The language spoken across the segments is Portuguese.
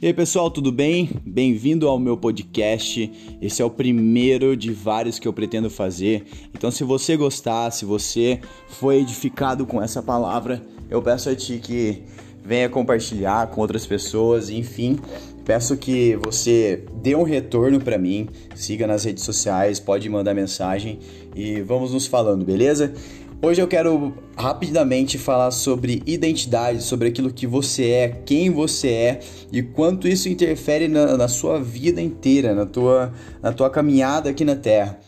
E aí pessoal, tudo bem? Bem-vindo ao meu podcast. Esse é o primeiro de vários que eu pretendo fazer. Então, se você gostar, se você foi edificado com essa palavra, eu peço a ti que venha compartilhar com outras pessoas, enfim, peço que você dê um retorno para mim, siga nas redes sociais, pode mandar mensagem e vamos nos falando, beleza? Hoje eu quero rapidamente falar sobre identidade, sobre aquilo que você é, quem você é e quanto isso interfere na, na sua vida inteira, na tua, na tua caminhada aqui na Terra.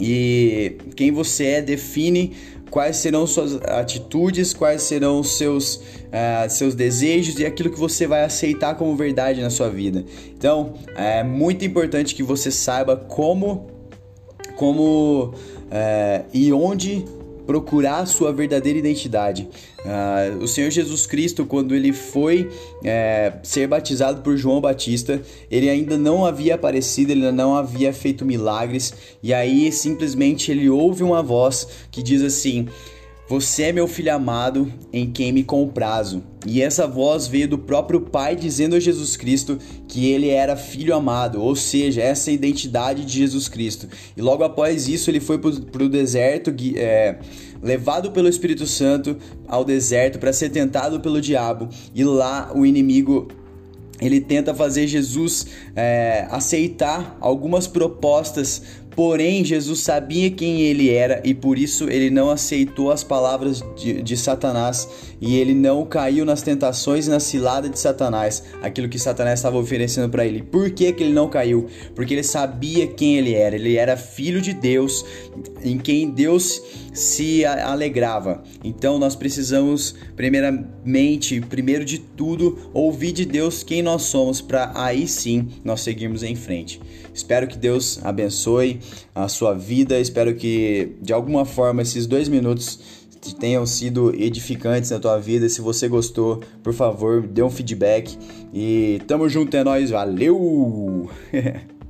E quem você é define quais serão suas atitudes, quais serão seus, uh, seus desejos e aquilo que você vai aceitar como verdade na sua vida. Então, é muito importante que você saiba como, como uh, e onde procurar a sua verdadeira identidade. Uh, o Senhor Jesus Cristo, quando ele foi é, ser batizado por João Batista, ele ainda não havia aparecido, ele ainda não havia feito milagres, e aí simplesmente ele ouve uma voz que diz assim: você é meu filho amado, em quem me comprazo. E essa voz veio do próprio Pai dizendo a Jesus Cristo que ele era filho amado, ou seja, essa é a identidade de Jesus Cristo. E logo após isso, ele foi para o deserto, é, levado pelo Espírito Santo ao deserto para ser tentado pelo diabo. E lá o inimigo ele tenta fazer Jesus é, aceitar algumas propostas Porém, Jesus sabia quem ele era e por isso ele não aceitou as palavras de, de, Satanás e ele não caiu nas tentações e na cilada de Satanás, aquilo que Satanás estava oferecendo para ele. Por que, que ele não caiu? Porque ele sabia quem ele era. Ele era filho de Deus, em quem Deus se alegrava. Então nós precisamos, primeiramente, primeiro de tudo, ouvir de Deus quem nós somos, para aí sim nós seguirmos em frente. Espero que Deus abençoe a sua vida. Espero que de alguma forma esses dois minutos tenham sido edificantes na tua vida. Se você gostou, por favor, dê um feedback. E tamo junto, é nóis, valeu!